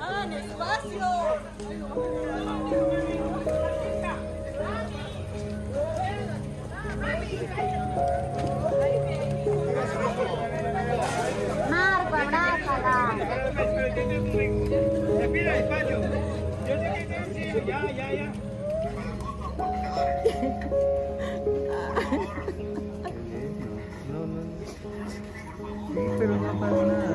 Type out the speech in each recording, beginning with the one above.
¡Hagan espacio! Marco, abrázala. Que sí, ya, ya, ya. Pero no pasa nada.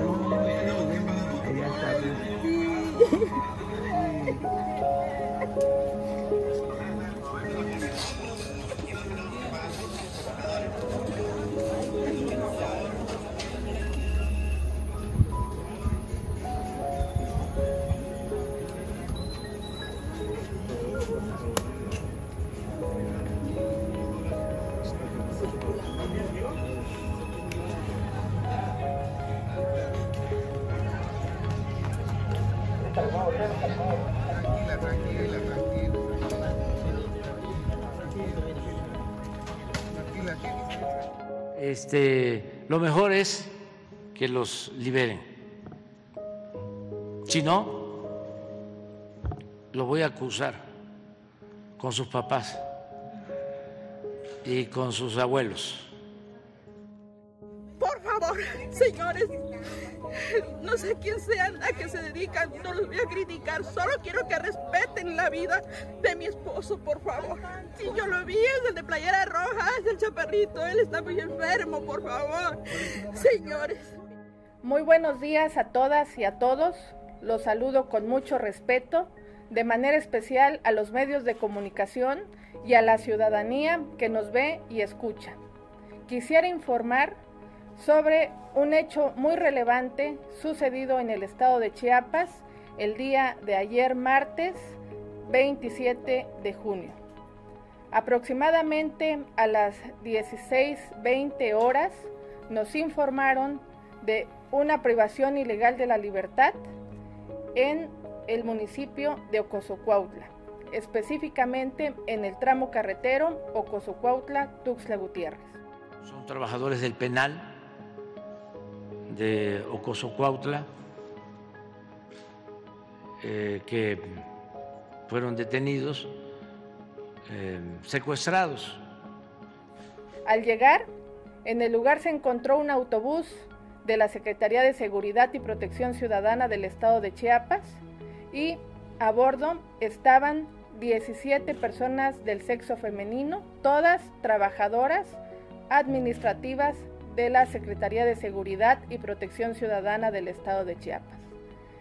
Este, lo mejor es que los liberen. Si no, lo voy a acusar con sus papás y con sus abuelos. Por favor, señores, no sé quién sean a que se dedican, no los voy a criticar, solo quiero que respeten la vida de mi esposo, por favor. Si yo lo vi, es el de playera roja, es el chaparrito, él está muy enfermo, por favor. Señores. Muy buenos días a todas y a todos. Los saludo con mucho respeto, de manera especial a los medios de comunicación y a la ciudadanía que nos ve y escucha. Quisiera informar sobre un hecho muy relevante sucedido en el estado de Chiapas el día de ayer martes 27 de junio. Aproximadamente a las 16.20 horas nos informaron de una privación ilegal de la libertad en el municipio de Ocosocuautla, específicamente en el tramo carretero Ocosocuautla-Tuxtla Gutiérrez. Son trabajadores del penal de Ocosocuautla eh, que fueron detenidos, eh, secuestrados. Al llegar, en el lugar se encontró un autobús de la Secretaría de Seguridad y Protección Ciudadana del Estado de Chiapas y a bordo estaban 17 personas del sexo femenino, todas trabajadoras administrativas de la Secretaría de Seguridad y Protección Ciudadana del Estado de Chiapas.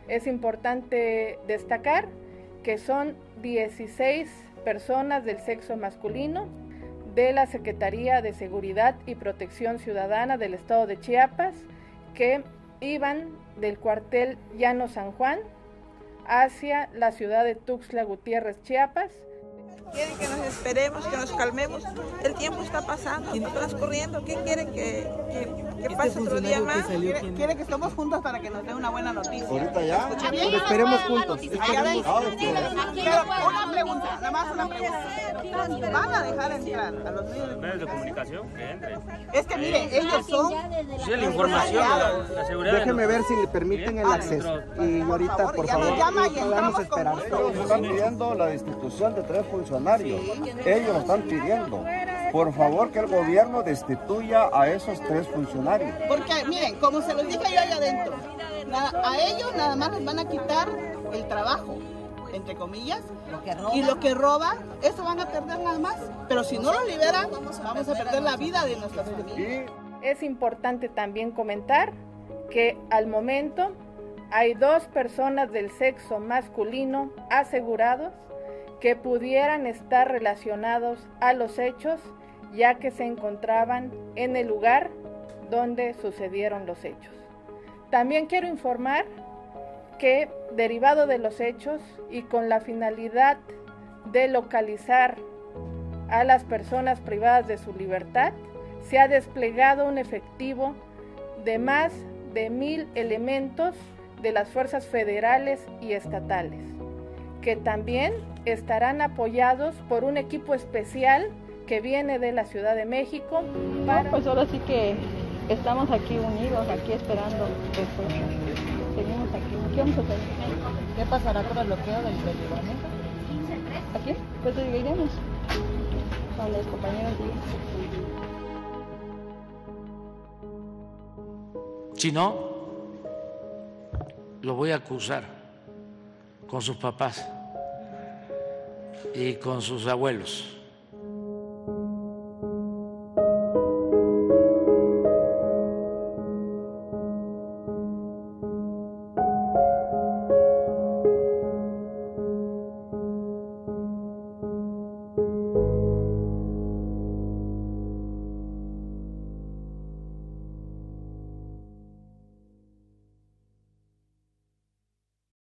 Es importante destacar que son 16 personas del sexo masculino de la Secretaría de Seguridad y Protección Ciudadana del Estado de Chiapas que iban del cuartel Llano San Juan hacia la ciudad de Tuxtla Gutiérrez, Chiapas, Quieren que nos esperemos, que nos calmemos. El tiempo está pasando, está transcurriendo. ¿Qué quieren que, que, que pase otro día más? Quiere- Quieren que estemos juntos para que nos dé una buena noticia. Ahorita ya. Pero esperemos juntos. Ya. Ah. Pero una pregunta, nada más una pregunta. ¿Van a dejar entrar a los medios de Medios de comunicación, que entren. Es que mire, ellos son Sí, la información, la, la seguridad. Déjeme ver si le permiten el Ah, acceso. Y ahorita, favor, por ya nos favor, llama y podamos entramos esperar. están pidiendo la destitución de tres funcionarios. Ellos lo están pidiendo. Por favor, que el gobierno destituya a esos tres funcionarios. Porque miren, como se los dije yo allá adentro, a ellos nada más les van a quitar el trabajo, entre comillas, y lo que roban, eso van a perder nada más. Pero si no lo liberan, vamos a perder la vida de nuestras familias. Es importante también comentar que al momento hay dos personas del sexo masculino asegurados que pudieran estar relacionados a los hechos ya que se encontraban en el lugar donde sucedieron los hechos. También quiero informar que derivado de los hechos y con la finalidad de localizar a las personas privadas de su libertad, se ha desplegado un efectivo de más de mil elementos de las fuerzas federales y estatales, que también estarán apoyados por un equipo especial que viene de la Ciudad de México. Para... pues ahora sí que Estamos aquí unidos, aquí esperando respuesta. Seguimos aquí. ¿Qué vamos a hacer? ¿Qué pasará con el bloqueo del, libramiento? ¿Aquí? Pues iremos. Con los compañeros de Si no, lo voy a acusar con sus papás y con sus abuelos.